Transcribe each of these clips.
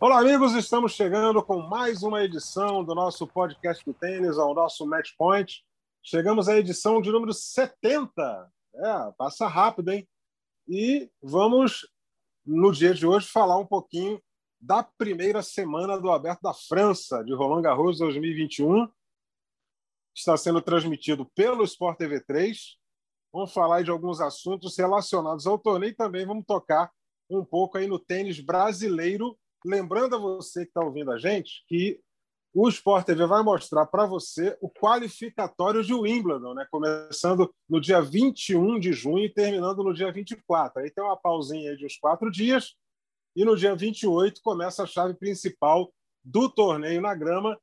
Olá, amigos, estamos chegando com mais uma edição do nosso podcast do tênis, ao nosso Match Point. Chegamos à edição de número 70. É, passa rápido, hein? E vamos, no dia de hoje, falar um pouquinho da primeira semana do Aberto da França, de Roland Garros 2021. Está sendo transmitido pelo Sport TV 3. Vamos falar de alguns assuntos relacionados ao torneio e também vamos tocar um pouco aí no tênis brasileiro Lembrando a você que está ouvindo a gente que o Sport TV vai mostrar para você o qualificatório de Wimbledon, né? começando no dia 21 de junho e terminando no dia 24. Aí tem uma pausinha de uns quatro dias e no dia 28 começa a chave principal do torneio na grama,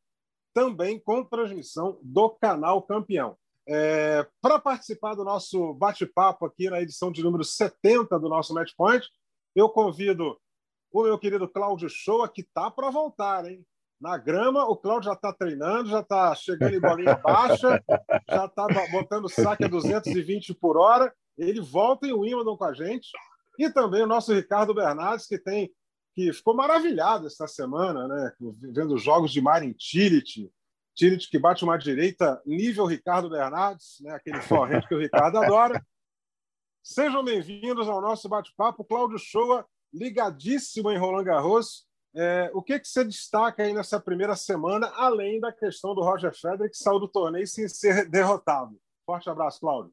também com transmissão do canal Campeão. É, para participar do nosso bate-papo aqui na edição de número 70 do nosso Match Point, eu convido o meu querido Cláudio Shoa, que tá para voltar, hein? Na grama, o Cláudio já está treinando, já está chegando em bolinha baixa, já está botando saque a 220 por hora. Ele volta em Wimbledon com a gente. E também o nosso Ricardo Bernardes, que tem que ficou maravilhado esta semana, né? Vendo os jogos de Marin Tillich, Tillich que bate uma direita nível Ricardo Bernardes, né? aquele forrente que o Ricardo adora. Sejam bem-vindos ao nosso bate-papo. Cláudio Shoa, ligadíssimo em Roland Garros. É, o que, que você destaca aí nessa primeira semana, além da questão do Roger Federer, que saiu do torneio sem ser derrotado? Forte abraço, Cláudio.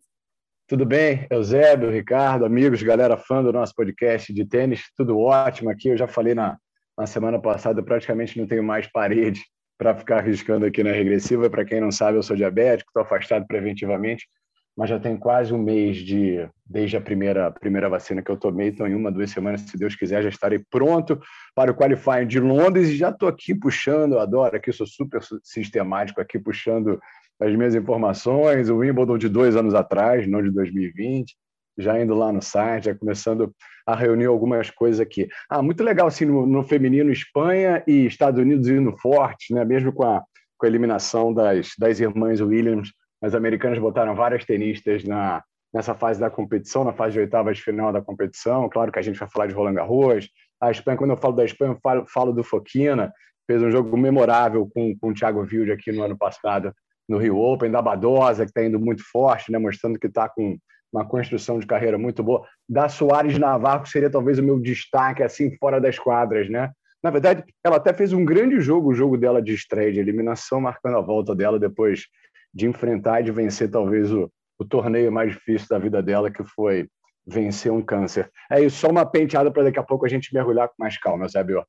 Tudo bem, Eusébio, Ricardo, amigos, galera fã do nosso podcast de tênis, tudo ótimo aqui. Eu já falei na, na semana passada, praticamente não tenho mais parede para ficar arriscando aqui na regressiva. Para quem não sabe, eu sou diabético, estou afastado preventivamente mas já tem quase um mês de desde a primeira primeira vacina que eu tomei, então em uma duas semanas, se Deus quiser, já estarei pronto para o qualifying de Londres e já estou aqui puxando, adoro aqui, sou super sistemático aqui puxando as minhas informações, o Wimbledon de dois anos atrás, não de 2020, já indo lá no site, já começando a reunir algumas coisas aqui. Ah, muito legal assim no, no feminino Espanha e Estados Unidos indo forte, né? Mesmo com a, com a eliminação das, das irmãs Williams as americanas botaram várias tenistas na, nessa fase da competição, na fase de oitavas de final da competição. Claro que a gente vai falar de Roland Garros. A Espanha, quando eu falo da Espanha, eu falo, falo do Foquina, fez um jogo memorável com, com o Thiago Wilde aqui no ano passado no Rio Open, da Badosa, que está indo muito forte, né, mostrando que está com uma construção de carreira muito boa. Da Soares Navarro, seria talvez o meu destaque assim fora das quadras, né? Na verdade, ela até fez um grande jogo, o jogo dela de estreia, de eliminação, marcando a volta dela depois de enfrentar e de vencer talvez o, o torneio mais difícil da vida dela, que foi vencer um câncer. É isso, só uma penteada para daqui a pouco a gente mergulhar com mais calma, Zé Bio.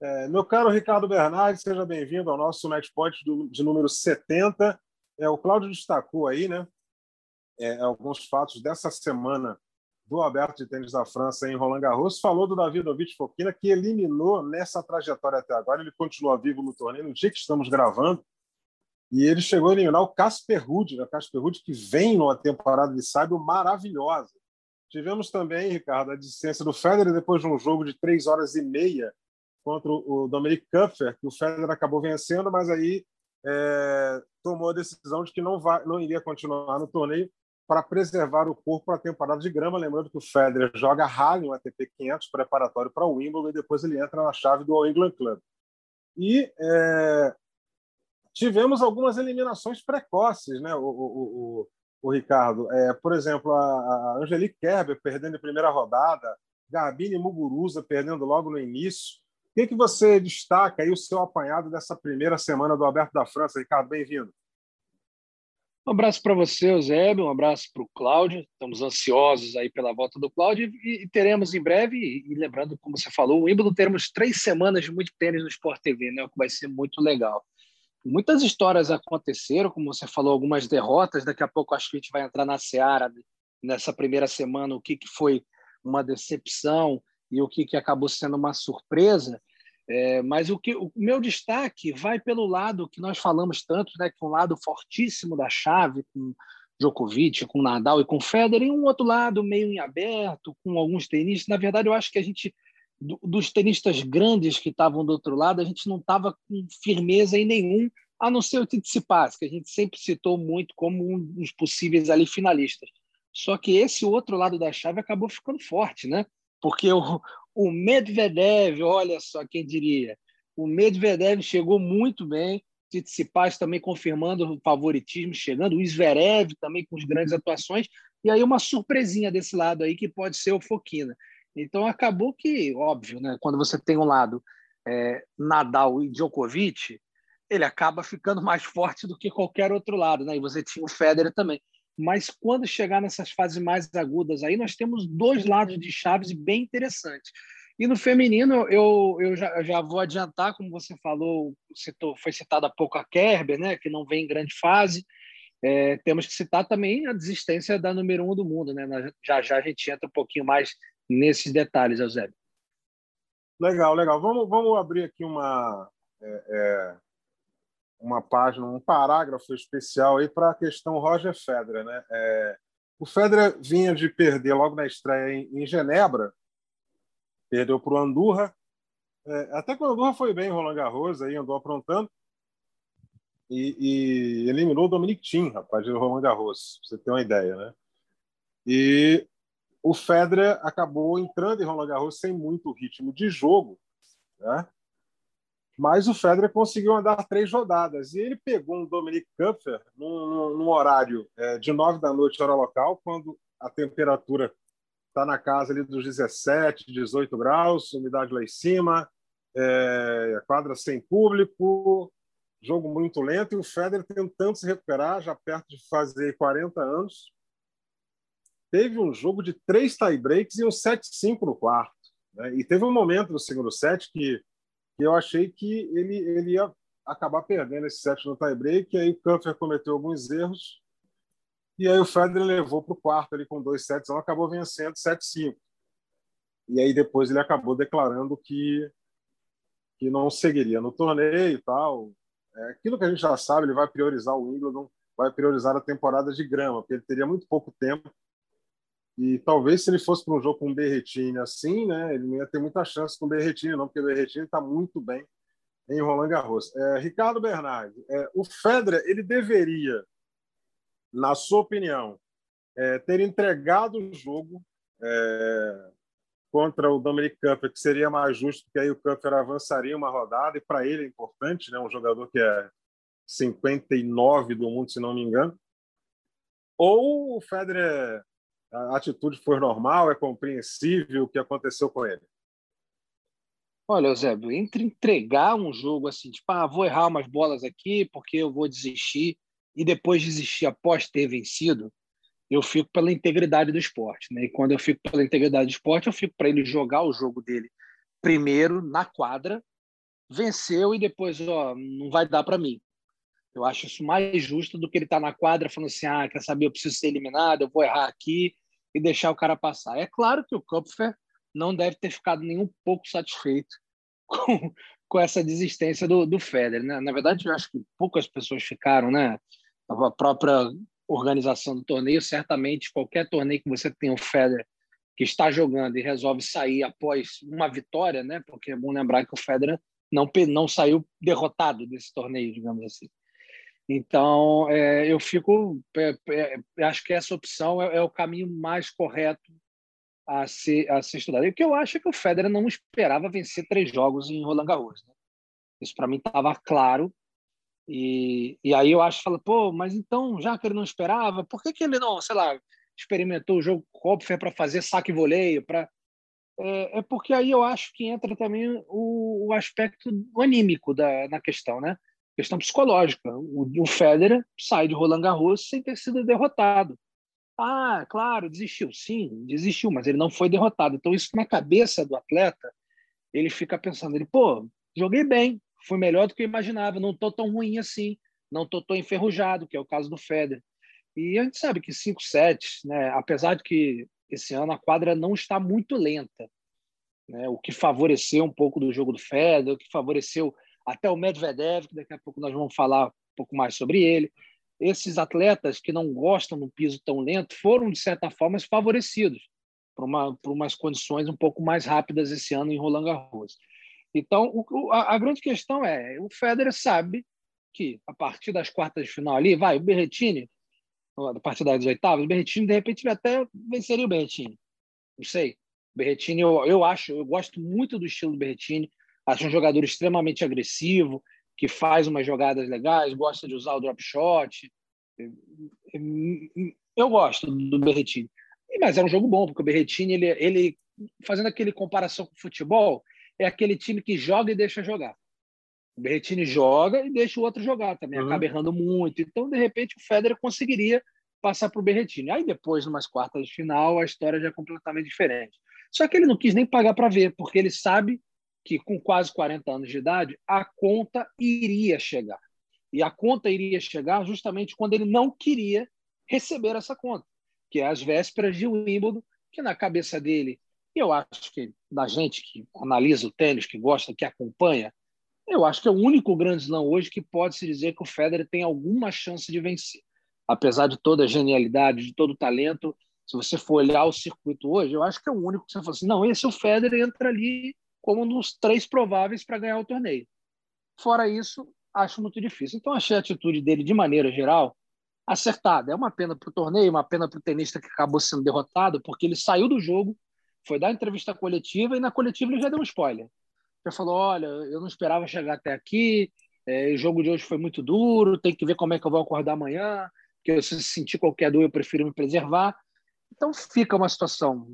É, meu caro Ricardo Bernardes, seja bem-vindo ao nosso Matchpoint de número 70. É, o Cláudio destacou aí né, é, alguns fatos dessa semana do Aberto de Tênis da França em Roland Garros. Falou do Davidovich Fokina, que eliminou nessa trajetória até agora. Ele continua vivo no torneio no dia que estamos gravando. E ele chegou a eliminar o Casper Ruud, né? Casper Ruud que vem numa temporada de sábio maravilhosa. Tivemos também, Ricardo, a desistência do Federer depois de um jogo de três horas e meia contra o Dominic Kupfer, que o Federer acabou vencendo, mas aí é, tomou a decisão de que não, vai, não iria continuar no torneio para preservar o corpo para a temporada de grama. Lembrando que o Federer joga rally, um ATP 500 preparatório para o Wimbledon, e depois ele entra na chave do All England Club. E é, tivemos algumas eliminações precoces, né? O, o, o, o Ricardo, é, por exemplo, a, a Angelique Kerber perdendo em primeira rodada, Garbine Muguruza perdendo logo no início. O que, que você destaca aí o seu apanhado dessa primeira semana do Aberto da França, Ricardo? Bem-vindo. Um abraço para você, Eusébio, um abraço para o Cláudio. Estamos ansiosos aí pela volta do Cláudio e, e teremos em breve, e, e, lembrando, como você falou, o Wimbledon teremos três semanas de muito tênis no Sport TV, né, o que vai ser muito legal. Muitas histórias aconteceram, como você falou, algumas derrotas. Daqui a pouco acho que a gente vai entrar na seara nessa primeira semana, o que, que foi uma decepção e o que, que acabou sendo uma surpresa. É, mas o, que, o meu destaque vai pelo lado que nós falamos tanto, né, que um lado fortíssimo da chave, com Djokovic, com Nadal e com Federer, e um outro lado meio em aberto, com alguns tenistas. Na verdade, eu acho que a gente, dos tenistas grandes que estavam do outro lado, a gente não estava com firmeza em nenhum, a não ser o Tsitsipas, que a gente sempre citou muito como um dos possíveis ali finalistas. Só que esse outro lado da chave acabou ficando forte, né? Porque o, o Medvedev, olha só quem diria, o Medvedev chegou muito bem, Tsitsipas também confirmando o favoritismo, chegando, o Zverev também com as grandes atuações, e aí uma surpresinha desse lado aí que pode ser o Foquina. Então acabou que, óbvio, né, quando você tem um lado é, Nadal e Djokovic, ele acaba ficando mais forte do que qualquer outro lado, né? E você tinha o Federer também. Mas quando chegar nessas fases mais agudas aí, nós temos dois lados de chaves bem interessantes. E no feminino, eu, eu já, já vou adiantar, como você falou, citou, foi citada há pouco a Kerber, né, que não vem em grande fase. É, temos que citar também a desistência da número um do mundo. Né? Já já a gente entra um pouquinho mais nesses detalhes, Eusébio. Legal, legal. Vamos, vamos abrir aqui uma, é, é, uma página, um parágrafo especial aí para a questão Roger Federer. Né? É, o Federer vinha de perder logo na estreia em, em Genebra, perdeu para o Andurra. É, até que o Andurra foi bem, Roland Garros, aí andou aprontando. E, e eliminou o Dominic Thiem, rapaz, do Roland Garros, pra você ter uma ideia, né? E o Federer acabou entrando em Roland Garros sem muito ritmo de jogo, né? Mas o Federer conseguiu andar três rodadas e ele pegou um Dominic Kupfer num, num horário é, de nove da noite hora local, quando a temperatura está na casa ali dos 17, 18 graus, umidade lá em cima, é, quadra sem público, jogo muito lento e o Federer tentando se recuperar, já perto de fazer 40 anos. Teve um jogo de três tie-breaks e um 7-5 no quarto. Né? E teve um momento no segundo set que que eu achei que ele, ele ia acabar perdendo esse set no tie-break, e aí o Kupfer cometeu alguns erros, e aí o Federer levou para o quarto ali com dois sets, então acabou vencendo 7-5. E aí depois ele acabou declarando que, que não seguiria no torneio e tal. É, aquilo que a gente já sabe, ele vai priorizar o Wimbledon, vai priorizar a temporada de grama, porque ele teria muito pouco tempo e talvez se ele fosse para um jogo com o Berretini assim, né, ele não ia ter muita chance com o Berretini, não, porque o Berretini está muito bem em Roland Garros. É, Ricardo Bernardi, é, o Federer ele deveria, na sua opinião, é, ter entregado o jogo é, contra o Dominic Kupfer, que seria mais justo, porque aí o Kupfer avançaria uma rodada, e para ele é importante, né, um jogador que é 59 do mundo, se não me engano. Ou o Federer a atitude foi normal, é compreensível o que aconteceu com ele? Olha, Eusébio, entre entregar um jogo assim, tipo, ah, vou errar umas bolas aqui porque eu vou desistir, e depois desistir após ter vencido, eu fico pela integridade do esporte. Né? E quando eu fico pela integridade do esporte, eu fico para ele jogar o jogo dele primeiro na quadra, venceu e depois, ó, não vai dar para mim. Eu acho isso mais justo do que ele estar tá na quadra falando assim, ah, quer saber, eu preciso ser eliminado, eu vou errar aqui, e deixar o cara passar. É claro que o Kupfer não deve ter ficado nem um pouco satisfeito com, com essa desistência do, do Federer. Né? Na verdade, eu acho que poucas pessoas ficaram, né? A própria organização do torneio, certamente, qualquer torneio que você tenha o Federer que está jogando e resolve sair após uma vitória, né? Porque é bom lembrar que o Federer não, não saiu derrotado desse torneio, digamos assim. Então, é, eu fico. É, é, acho que essa opção é, é, o caminho mais correto a ser, a ser estudado. E o que eu acho é que o Federer não esperava vencer três jogos em Roland Garros. Né? Isso para mim estava claro. E, e aí eu acho fala, pô, mas então, já que ele não esperava, por que, que ele não, sei lá, experimentou o jogo Kopfer para fazer saque e voleio? É, é, porque aí eu acho que entra também o, o aspecto anímico da, na questão, né? Questão psicológica. O, o Federer sai de Roland Garros sem ter sido derrotado. Ah, claro, desistiu. Sim, desistiu, mas ele não foi derrotado. Então, isso na cabeça do atleta, ele fica pensando, ele, pô, joguei bem, fui melhor do que eu imaginava, não estou tão ruim assim, não estou tão enferrujado, que é o caso do Federer. E a gente sabe que 5 sets, né, apesar de que esse ano a quadra não está muito lenta, né? o que favoreceu um pouco do jogo do Federer, o que favoreceu até o Medvedev, que daqui a pouco nós vamos falar um pouco mais sobre ele. Esses atletas que não gostam do piso tão lento foram, de certa forma, favorecidos por, uma, por umas condições um pouco mais rápidas esse ano em Roland Garros. Então, o, a, a, grande questão é, o Federer sabe que a partir das quartas de final ali, vai, o Berretini, a partir das oitavas, o Berretini, de repente, até venceria o Berretini. Não sei. Berretini, eu, eu acho, eu gosto muito do estilo do Berretini, acho um jogador extremamente agressivo, que faz umas jogadas legais, gosta de usar o drop shot. Eu gosto do Berretini. Mas é um jogo bom, porque o Berretini, ele, ele fazendo aquele comparação com o futebol, é aquele time que joga e deixa jogar. O Berretini joga e deixa o outro jogar também, uhum. acaba errando muito. Então, de repente, o Federer conseguiria passar para o Berretini. Aí depois, numas quartas de final, a história já é completamente diferente. Só que ele não quis nem pagar para ver, porque ele sabe que com quase 40 anos de idade, a conta iria chegar. E a conta iria chegar justamente quando ele não queria receber essa conta, que é as vésperas de Wimbledon, que na cabeça dele eu acho que da gente que analisa o tênis, que gosta, que acompanha, eu acho que é o único grande slam hoje que pode se dizer que o Federer tem alguma chance de vencer. Apesar de toda a genialidade, de todo o talento, se você for olhar o circuito hoje, eu acho que é o único que você fala assim, não, esse é o Federer entra ali como um dos três prováveis para ganhar o torneio. Fora isso, acho muito difícil. Então, achei a atitude dele, de maneira geral, acertada. É uma pena para o torneio, uma pena para o tenista que acabou sendo derrotado, porque ele saiu do jogo foi dar entrevista coletiva e na coletiva ele já deu um spoiler. Já falou: olha, eu não esperava chegar até aqui, é, o jogo de hoje foi muito duro, tem que ver como é que eu vou acordar amanhã, porque se sentir qualquer dor eu prefiro me preservar. Então fica uma situação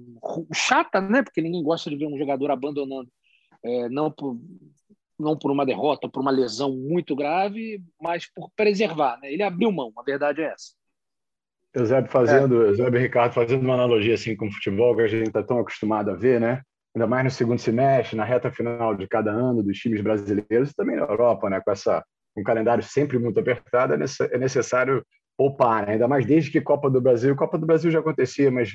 chata, né? Porque ninguém gosta de ver um jogador abandonando, é, não por não por uma derrota, por uma lesão muito grave, mas por preservar. Né? Ele abriu mão, a verdade é essa. Eusébio fazendo, é. Eusébio Ricardo fazendo uma analogia assim com o futebol que a gente está tão acostumado a ver, né? Ainda mais no segundo semestre, na reta final de cada ano dos times brasileiros e também na Europa, né? Com essa um calendário sempre muito apertado, é, é necessário poupar, né? ainda mais desde que Copa do Brasil, Copa do Brasil já acontecia, mas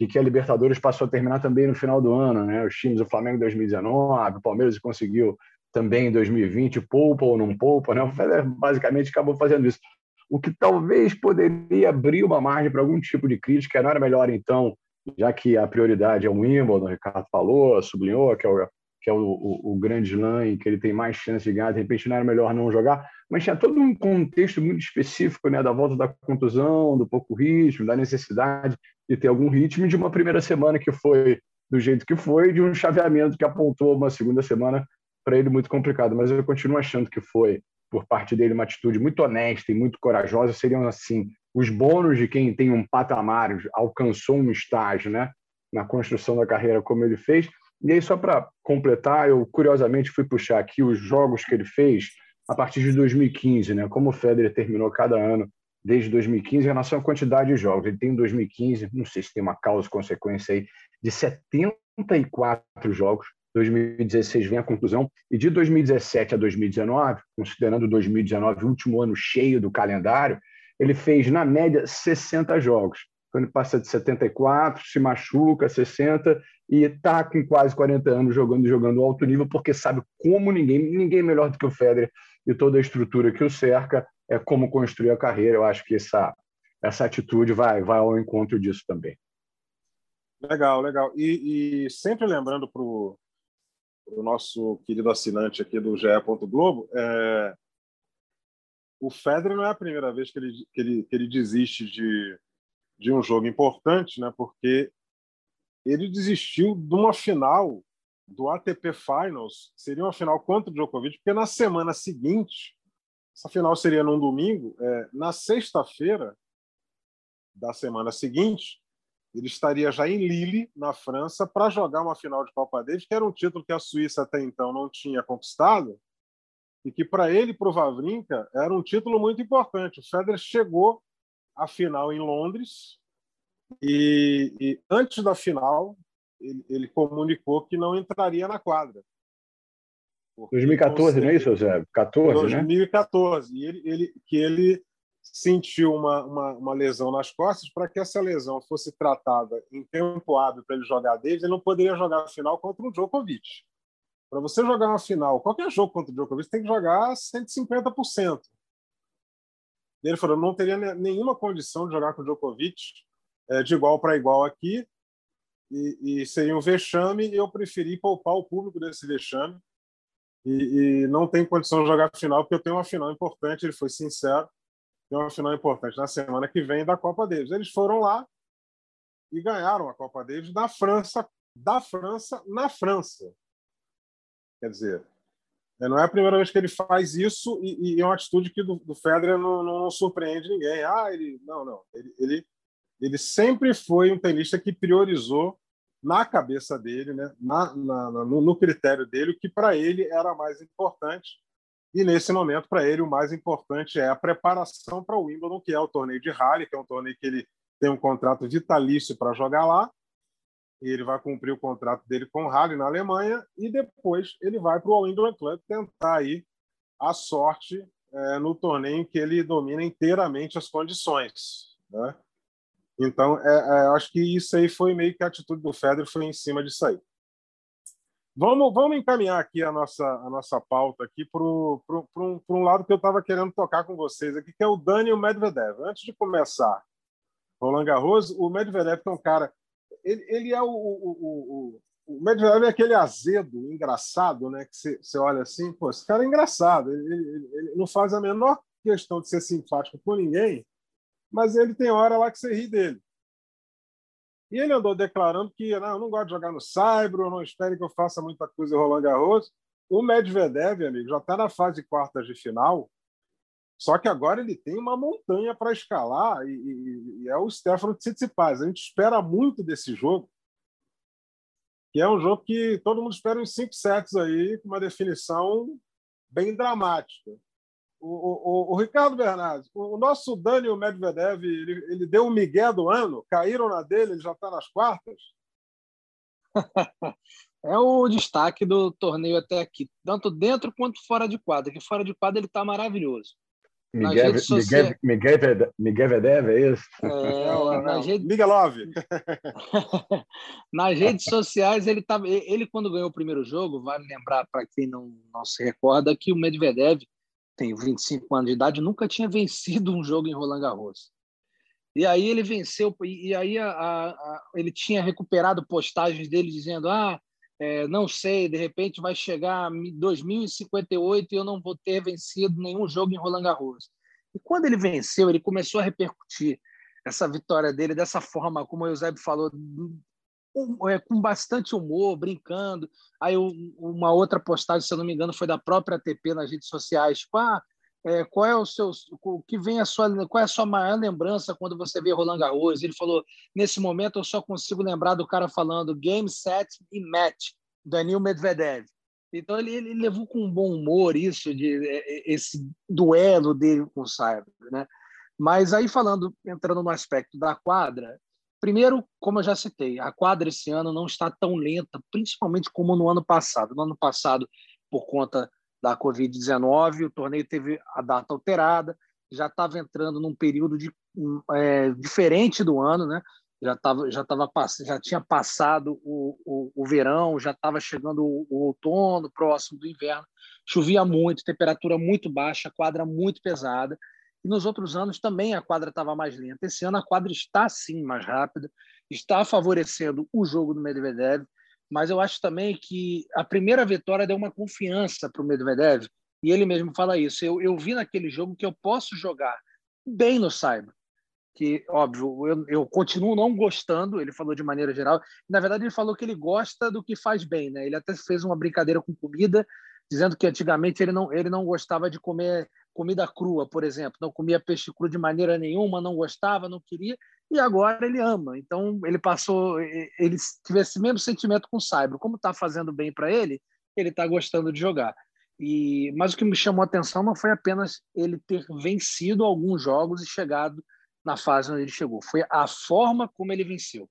de, que a Libertadores passou a terminar também no final do ano, né? Os times do Flamengo em 2019, o Palmeiras conseguiu também em 2020, poupa ou não poupa, né? O basicamente acabou fazendo isso o que talvez poderia abrir uma margem para algum tipo de crítica. Não era melhor, então, já que a prioridade é o Wimbledon, o Ricardo falou, sublinhou, que é o, que é o, o, o grande slam que ele tem mais chance de ganhar, de repente não era melhor não jogar, mas tinha todo um contexto muito específico né, da volta da contusão, do pouco ritmo, da necessidade de ter algum ritmo de uma primeira semana que foi do jeito que foi, de um chaveamento que apontou uma segunda semana para ele muito complicado, mas eu continuo achando que foi por parte dele uma atitude muito honesta e muito corajosa. Seriam assim os bônus de quem tem um patamar alcançou um estágio né na construção da carreira como ele fez. E aí só para completar eu curiosamente fui puxar aqui os jogos que ele fez a partir de 2015 né como o Federer terminou cada ano desde 2015 em relação à quantidade de jogos. Ele tem em 2015 não sei se tem uma causa consequência aí de 74 jogos. 2016 vem a conclusão, e de 2017 a 2019, considerando 2019 o último ano cheio do calendário, ele fez, na média, 60 jogos. Quando ele passa de 74, se machuca, 60, e está com quase 40 anos jogando jogando alto nível, porque sabe como ninguém, ninguém melhor do que o Federer e toda a estrutura que o cerca, é como construir a carreira. Eu acho que essa, essa atitude vai, vai ao encontro disso também. Legal, legal. E, e sempre lembrando para o nosso querido assinante aqui do GE. Globo, é... o Federer não é a primeira vez que ele, que ele, que ele desiste de, de um jogo importante, né? porque ele desistiu de uma final do ATP Finals, seria uma final contra o Djokovic, porque na semana seguinte, essa final seria num domingo, é, na sexta-feira da semana seguinte, ele estaria já em Lille, na França, para jogar uma final de Copa Davis, que era um título que a Suíça até então não tinha conquistado, e que para ele, para o Vavrinka, era um título muito importante. O Federer chegou à final em Londres e, e antes da final ele, ele, comunicou que não entraria na quadra. 2014, não é isso, Zé? 14, 2014. Né? E ele, ele, que ele sentiu uma, uma, uma lesão nas costas. Para que essa lesão fosse tratada em tempo hábil para ele jogar Davis, ele não poderia jogar a final contra o Djokovic. Para você jogar uma final, qualquer jogo contra o Djokovic tem que jogar 150%. E ele falou: não teria nenhuma condição de jogar com o Djokovic é, de igual para igual aqui, e, e, seria um vexame, eu preferi poupar o público desse vexame. E, e, não tem condição de jogar final, porque eu tenho uma final importante. Ele foi sincero: tem uma final importante na semana que vem da Copa Davis. Eles foram lá e ganharam a Copa Davis da França, da França na França. Quer dizer, é, não é a primeira vez que ele faz isso e, e é uma atitude que do, do Federer não, não, não, surpreende ninguém. Ah, ele não, não. Ele, ele, ele sempre foi um tenista que priorizou na cabeça dele, né, na, na no, no, critério dele, o que para ele era mais importante. E nesse momento, para ele, o mais importante é a preparação para o Wimbledon, que é o torneio de rally, que é um torneio que ele tem um contrato vitalício para jogar lá e ele vai cumprir o contrato dele com o Halle na Alemanha e depois ele vai para o England Club tentar aí a sorte é, no torneio em que ele domina inteiramente as condições, né? Então, é, é, acho que isso aí foi meio que a atitude do Federer foi em cima disso aí. Vamos, vamos encaminhar aqui a nossa, a nossa pauta aqui para um, um lado que eu estava querendo tocar com vocês aqui, que é o Daniel Medvedev. Antes de começar Roland Garros, o Medvedev é um cara ele, ele é o, o, o, o Medvedev é aquele azedo, engraçado, né? Que você, olha assim, pô, esse cara é engraçado. Ele, ele, ele, não faz a menor questão de ser simpático com ninguém, mas ele tem hora lá que você ri dele. E ele andou declarando que não, eu não gosto de jogar no Saibro, não espere que eu faça muita coisa em Roland Garros. O Medvedev, amigo, já está na fase de quartas de final só que agora ele tem uma montanha para escalar e, e, e, é o Stefano Tsitsipas. A gente espera muito desse jogo, que é um jogo que todo mundo espera uns cinco sets aí, com uma definição bem dramática. O, o, o Ricardo Bernardes, o, nosso Daniel Medvedev, ele, ele deu o migué do ano, caíram na dele, ele já está nas quartas? é o destaque do torneio até aqui, tanto dentro quanto fora de quadra, que fora de quadra ele está maravilhoso. Miguel, Miguel, Miguel, Miguel Vedeve, é isso? É, não. Rede... Miguelov. nas redes sociais, ele, tava, ele, quando ganhou o primeiro jogo, vale lembrar para quem não, não se recorda, que o Medvedev tem 25 anos de idade, nunca tinha vencido um jogo em Roland Garros. E aí ele venceu, e aí a, a, a, ele tinha recuperado postagens dele dizendo: ah, é, não sei, de repente vai chegar 2058 e eu não vou ter vencido nenhum jogo em Roland Garros. E quando ele venceu, ele começou a repercutir essa vitória dele dessa forma, como o Eusébio falou, é, com bastante humor, brincando. Aí uma outra postagem, se eu não me engano, foi da própria ATP nas redes sociais, tipo, ah, é, qual é o seu o que vem a sua qual é a sua maior lembrança quando você vê Roland Garros? Ele falou nesse momento eu só consigo lembrar do cara falando game set e match Daniel Medvedev. Então ele, ele levou com um bom humor isso de é, é, esse duelo dele com o Cyber né? Mas aí falando entrando no aspecto da quadra primeiro como eu já citei a quadra esse ano não está tão lenta principalmente como no ano passado no ano passado por conta da Covid-19, o torneio teve a data alterada, já estava entrando num período de, é, diferente do ano, né? Já, tava, já, tava, já tinha passado o, o, o verão, já estava chegando o, o, outono, próximo do inverno. Chovia muito, temperatura muito baixa, quadra muito pesada. E nos outros anos também a quadra estava mais lenta. Esse ano a quadra está sim mais rápida, está favorecendo o jogo do Medvedev mas eu acho também que a primeira vitória deu uma confiança para o Medvedev, e ele mesmo fala isso. Eu, eu vi naquele jogo que eu posso jogar bem no Cyber. Que, óbvio, eu, eu continuo não gostando, ele falou de maneira geral. Na verdade, ele falou que ele gosta do que faz bem, né? Ele até fez uma brincadeira com comida, dizendo que antigamente ele não, ele não gostava de comer comida crua, por exemplo, não comia peixe cru de maneira nenhuma, não gostava, não queria, e agora ele ama. Então ele passou, ele tivesse esse mesmo sentimento com o Saibro. Como está fazendo bem para ele, ele está gostando de jogar. E mas o que me chamou a atenção não foi apenas ele ter vencido alguns jogos e chegado na fase onde ele chegou, foi a forma como ele venceu.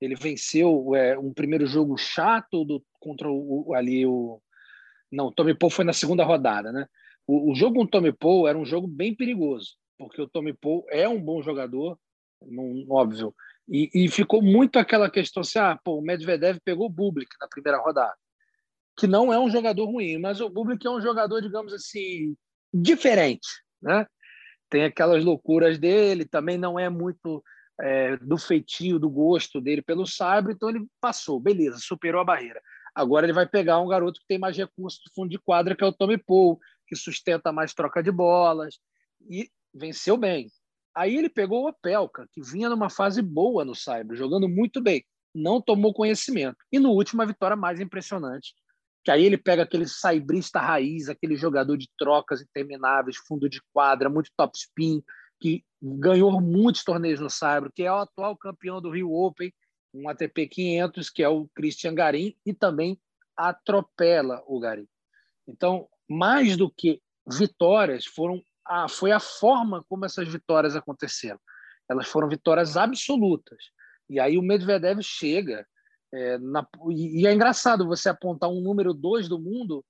Ele venceu é, um primeiro jogo chato do, contra o, ali o não, Tommy Paul foi na segunda rodada, né? O, o jogo com o Tommy Paul era um jogo bem perigoso porque o Tommy Paul é um bom jogador, não, óbvio. E, e, ficou muito aquela questão assim: ah, pô, o Medvedev pegou o Bublik na primeira rodada, que não é um jogador ruim, mas o Bublik é um jogador, digamos assim, diferente, né? Tem aquelas loucuras dele, também não é muito é, do feitio, do gosto dele pelo sabre, então ele passou, beleza, superou a barreira. Agora ele vai pegar um garoto que tem mais recursos do fundo de quadra, que é o Tommy Paul, que sustenta mais troca de bolas e venceu bem. Aí ele pegou o Opelka, que vinha numa fase boa no Cyber, jogando muito bem. Não tomou conhecimento. E no último, a vitória mais impressionante. Que aí ele pega aquele saibrista raiz, aquele jogador de trocas intermináveis, fundo de quadra, muito top spin, que ganhou muitos torneios no Cyber, que é o atual campeão do Rio Open, um ATP 500, que é o Christian Garim, e também atropela o Garim. Então, mais do que vitórias, foram a, foi a forma como essas vitórias aconteceram. Elas foram vitórias absolutas. E aí o Medvedev chega. É, na, e, é engraçado você apontar um número dois do mundo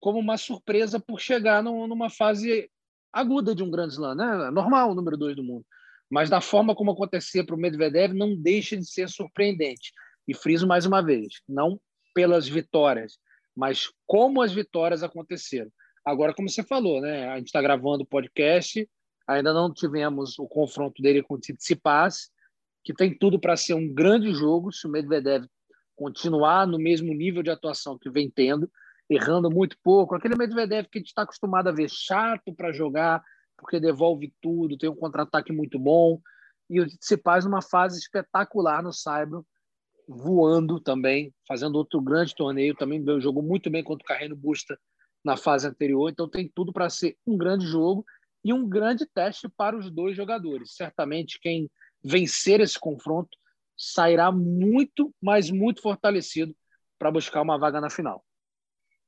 como uma surpresa por chegar no, numa fase aguda de um grande slam. Né? Normal o número dois do mundo. Mas da forma como acontecia para o Medvedev, não deixa de ser surpreendente. E friso mais uma vez, não pelas vitórias, mas como as vitórias aconteceram. Agora, como você falou, né? A gente está gravando o podcast, ainda não tivemos o confronto dele com o Tsitsipas, que tem tudo para ser um grande jogo se o Medvedev continuar no mesmo nível de atuação que vem tendo, errando muito pouco. Aquele Medvedev que a gente está acostumado a ver chato para jogar, porque devolve tudo, tem um contra-ataque muito bom. E o Tsitsipas numa fase espetacular no Saibro, voando também, fazendo outro grande torneio, também jogou muito bem contra o Carreno Busta na fase anterior, então tem tudo para ser um grande jogo e um grande teste para os dois jogadores. Certamente quem vencer esse confronto sairá muito, mas muito fortalecido para buscar uma vaga na final.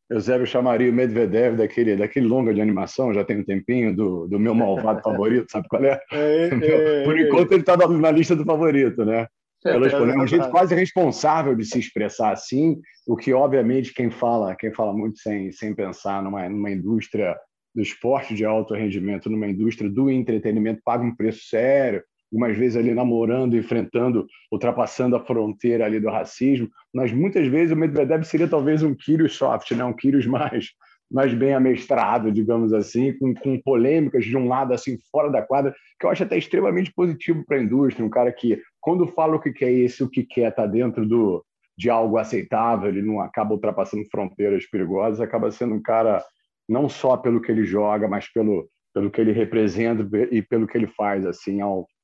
Eusébio chamaria o Medvedev daquele, daquele longa de animação, já tem um tempinho, do, do meu malvado favorito, sabe qual é? é, é Por enquanto ele está na lista do favorito, né? Ela é um jeito quase responsável de se expressar assim, o que obviamente quem fala, quem fala muito sem, sem pensar numa, numa indústria do esporte de alto rendimento, numa indústria do entretenimento, paga um preço sério, algumas vezes ali namorando, enfrentando, ultrapassando a fronteira ali do racismo, mas muitas vezes o Medvedev seria talvez um Kyrgios soft, né? um Kyrgios mais mais bem amestrado, digamos assim, com, com polêmicas de um lado assim fora da quadra, que eu acho até extremamente positivo para a indústria, um cara que quando fala o que quer esse, o que quer está dentro do de algo aceitável, ele não acaba ultrapassando fronteiras perigosas, acaba sendo um cara não só pelo que ele joga, mas pelo pelo que ele representa e pelo que ele faz, assim,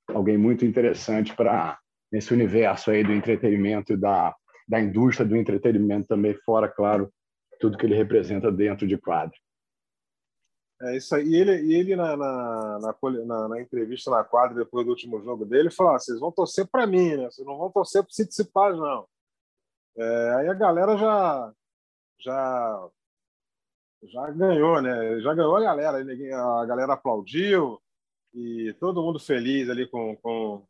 alguém muito interessante para nesse universo aí do entretenimento e da da indústria do entretenimento também fora, claro, tudo que ele representa dentro de quadro. É isso aí. E ele, e ele na, na, na, na, entrevista na quadra, depois do último jogo dele, falou: ah, vocês vão torcer para mim, né? Vocês não vão torcer para o Tsitsipas, não. É, aí a galera já, já, já ganhou, né? Já ganhou a galera. A galera aplaudiu e todo mundo feliz ali com, com,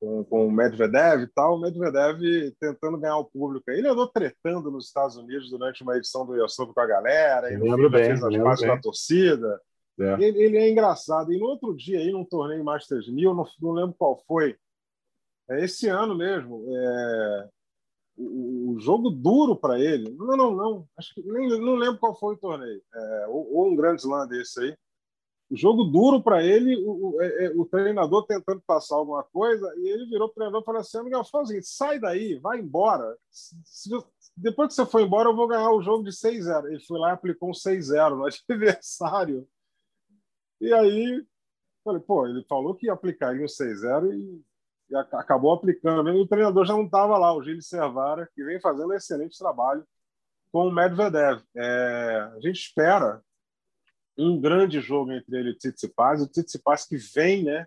com, com o Medvedev e tal, o Medvedev tentando ganhar o público. Ele andou tretando nos Estados Unidos durante uma edição do US com a galera, ele lembro bem, fez as pazes com a torcida. É. Ele, ele, é engraçado. E no outro dia, aí, num torneio Masters 1000, não, não lembro qual foi, é esse ano mesmo, é, o, o, jogo duro para ele, não, não, não, acho que nem, não lembro qual foi o torneio, é, ou, ou um grande slam desse aí, jogo duro para ele, o, o, é, é, o, treinador tentando passar alguma coisa, e ele virou para o treinador e falou assim: Miguel, faz o seguinte, sai daí, vai embora. Se, depois que você for embora, eu vou ganhar o jogo de 6-0. Ele foi lá e aplicou um 6-0 no adversário. E aí, falei, pô, ele falou que ia aplicar um 6-0 e, e, acabou aplicando. O treinador já não estava lá, o Gilles Servara, que vem fazendo um excelente trabalho com o Medvedev. É, a gente espera um grande jogo entre ele e o Tsitsipas. O Tsitsipas que vem, né,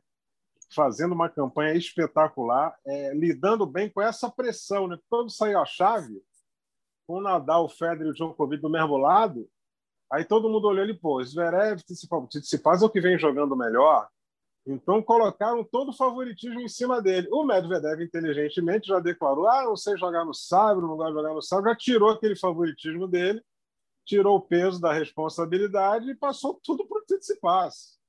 fazendo uma campanha espetacular, é, lidando bem com essa pressão, né? Quando saiu a chave, com o Nadal, o Federer e o Djokovic do mesmo lado, aí todo mundo olhou ele, pô, Zverev, Tsitsipas, é o que vem jogando melhor, então colocaram todo o favoritismo em cima dele. O Medvedev, inteligentemente, já declarou: ah, não sei jogar no sabre, não gosto de jogar no sabre, já tirou aquele favoritismo dele tirou o peso da responsabilidade e passou tudo para o Tsitsipas.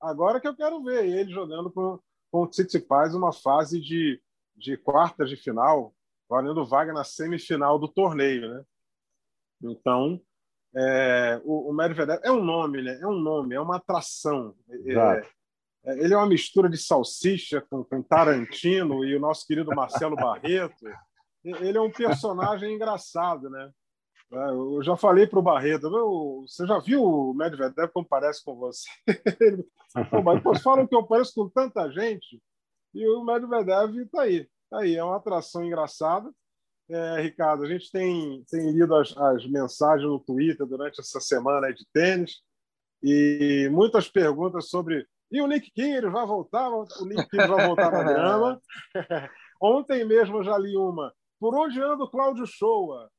Agora que eu quero ver ele jogando com, com o Tsitsipas uma fase de, de quartas de final, valendo vaga na semifinal do torneio, né? Então, é, o, o Medvedev é um nome, né? É um nome, é uma atração. É, é, ele é uma mistura de salsicha com, com Tarantino e o nosso querido Marcelo Barreto. Ele é um personagem engraçado, né? É, eu já falei para o Barreto, você já viu o Medvedev como parece com você? Pô, falam que eu pareço com tanta gente e o Medvedev está aí. Tá aí, é uma atração engraçada. É, Ricardo, a gente tem, tem lido as, as, mensagens no Twitter durante essa semana de tênis e muitas perguntas sobre e o Nick Kyrgios vai voltar? O Nick Kyrgios vai voltar na grama. Ontem mesmo eu já li uma. Por onde anda o Cláudio Shoa?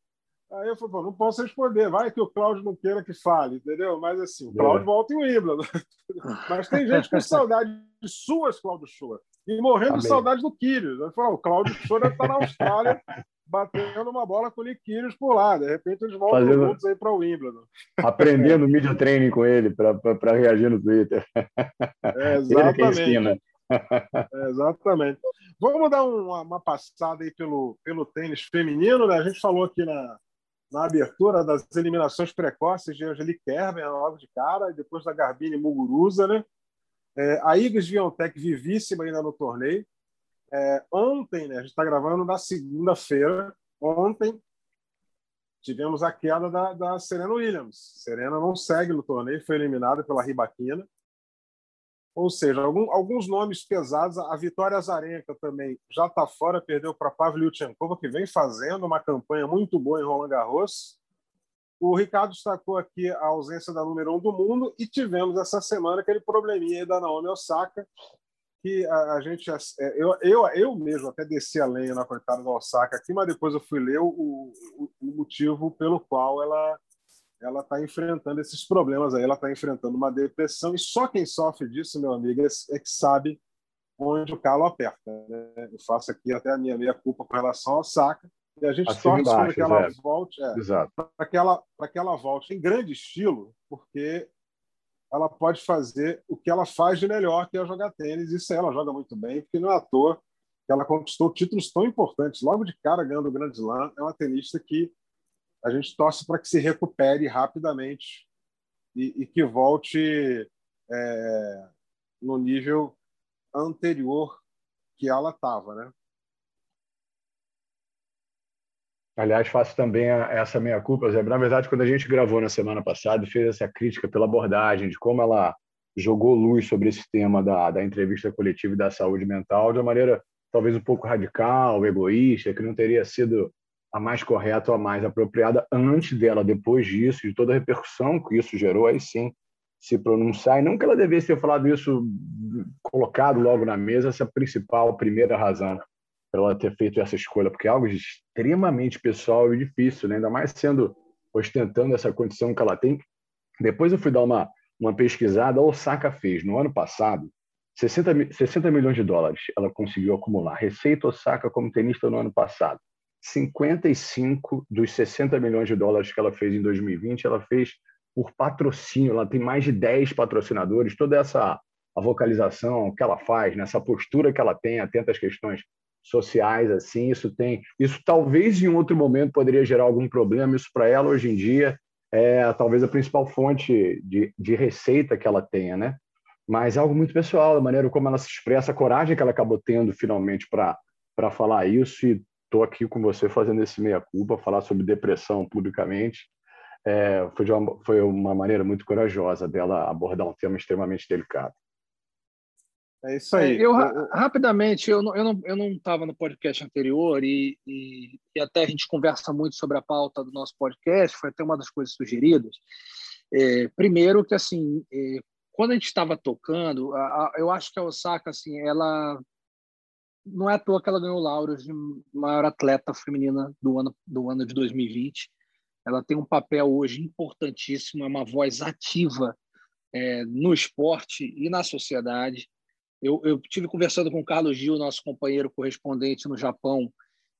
Aí eu falei, não posso responder, vai que o Cláudio não queira que fale, entendeu? Mas assim, o Cláudio é. volta em Wimbledon. Mas tem gente com saudade de suas Cláudio Shoa e morrendo Amém. de saudade do Kyrgios. Eu falei, o Cláudio deve estar na Austrália batendo uma bola com o Kyrgios por lá. De repente eles voltam Fazendo... juntos aí para o Wimbledon. Aprendendo media training com ele para reagir no Twitter. É, exatamente. É, exatamente. Vamos dar uma, uma, passada aí pelo, pelo tênis feminino. Né? A gente falou aqui na, na abertura das eliminações precoces de Angelique Kerber, logo de cara, e depois da Garbine Muguruza. Né? É, a Igor Viontech vivíssima ainda no torneio. É, ontem, né, a gente está gravando na segunda-feira, ontem tivemos a queda da, da Serena Williams. Serena não segue no torneio, foi eliminada pela Ribaquina. Ou seja, algum, alguns nomes pesados. A Vitória Azarenka também já está fora, perdeu para Pavlyuchenkova, que vem fazendo uma campanha muito boa em Roland Garros. O Ricardo destacou aqui a ausência da número um do mundo e tivemos essa semana aquele probleminha aí da Naomi Osaka, que a, a gente. É, eu, eu, eu mesmo até desci a lenha na coitada da Osaka aqui, mas depois eu fui ler o, o, o motivo pelo qual ela ela está enfrentando esses problemas aí, ela está enfrentando uma depressão, e só quem sofre disso, meu amigo, é, é que sabe onde o calo aperta. Né? Eu faço aqui até a minha meia culpa com relação ao Osaka, e a gente torce para que ela volte, é, para que ela, que ela volte em grande estilo, porque ela pode fazer o que ela faz de melhor, que é jogar tênis. Isso ela joga muito bem, porque não é à toa que ela conquistou títulos tão importantes. Logo de cara, ganhando o Grand Slam, é uma tenista que a gente torce para que se recupere rapidamente e, e que volte é, no nível anterior que ela estava, né? Aliás, faço também essa meia culpa, Zé. Na verdade, quando a gente gravou na semana passada, fez essa crítica pela abordagem, de como ela jogou luz sobre esse tema da, da entrevista coletiva e da saúde mental de uma maneira talvez um pouco radical, egoísta, que não teria sido a mais correta ou a mais apropriada antes dela, depois disso, de toda a repercussão que isso gerou, aí sim se pronunciar. E não que ela devesse ter falado isso colocado logo na mesa, essa principal, primeira razão para ela ter feito essa escolha, porque é algo extremamente pessoal e difícil, né? ainda mais sendo ostentando essa condição que ela tem. Depois eu fui dar uma, uma pesquisada, a Osaka fez no ano passado 60, 60 milhões de dólares ela conseguiu acumular. Receita Osaka como tenista no ano passado. 55 dos 60 milhões de dólares que ela fez em 2020, ela fez por patrocínio. Ela tem mais de 10 patrocinadores. Toda essa a vocalização que ela faz, nessa postura que ela tem, atenta às questões sociais assim isso tem isso talvez em outro momento poderia gerar algum problema isso para ela hoje em dia é talvez a principal fonte de, de receita que ela tenha né mas é algo muito pessoal a maneira como ela se expressa a coragem que ela acabou tendo finalmente para para falar isso e estou aqui com você fazendo esse meia culpa falar sobre depressão publicamente é, foi, de uma, foi uma maneira muito corajosa dela abordar um tema extremamente delicado é isso aí. É, eu, rapidamente, eu não estava eu não, eu não no podcast anterior e, e, e, até a gente conversa muito sobre a pauta do nosso podcast, foi até uma das coisas sugeridas. É, primeiro que, assim, é, quando a gente estava tocando, a, a, eu acho que a Osaka, assim, ela... Não é à toa que ela ganhou lauros de maior atleta feminina do ano, do ano de 2020. Ela tem um papel hoje importantíssimo, é uma voz ativa é, no esporte e na sociedade eu, eu tive conversando com o Carlos Gil, nosso companheiro correspondente no Japão,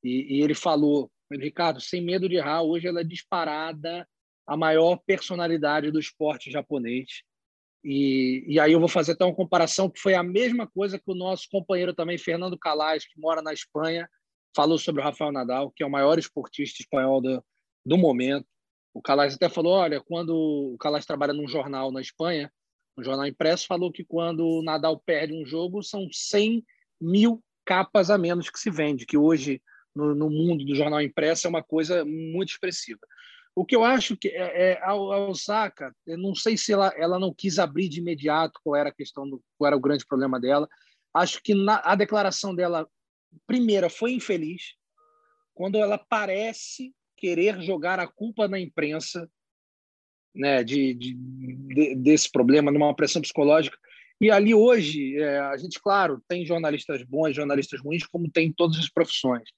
e, e ele falou, Ricardo, sem medo de errar, hoje ela é disparada a maior personalidade do esporte japonês. E, e aí eu vou fazer até uma comparação que foi a mesma coisa que o nosso companheiro também, Fernando Calais, que mora na Espanha, falou sobre o Rafael Nadal, que é o maior esportista espanhol do, do momento. O Calais até falou, olha, quando o Calais trabalha num jornal na Espanha, um jornal impresso, falou que quando o Nadal perde um jogo, são 100 mil capas a menos que se vende, que hoje no, no mundo do jornal impresso é uma coisa muito expressiva. O que eu acho que é, é a, Osaka, eu não sei se ela, ela não quis abrir de imediato qual era a questão, do, qual era o grande problema dela. Acho que na, a declaração dela, primeira, foi infeliz, quando ela parece querer jogar a culpa na imprensa né, de, de, de, desse problema, numa pressão psicológica. E ali hoje, é, a gente, claro, tem jornalistas bons, jornalistas ruins, como tem em todas as profissões.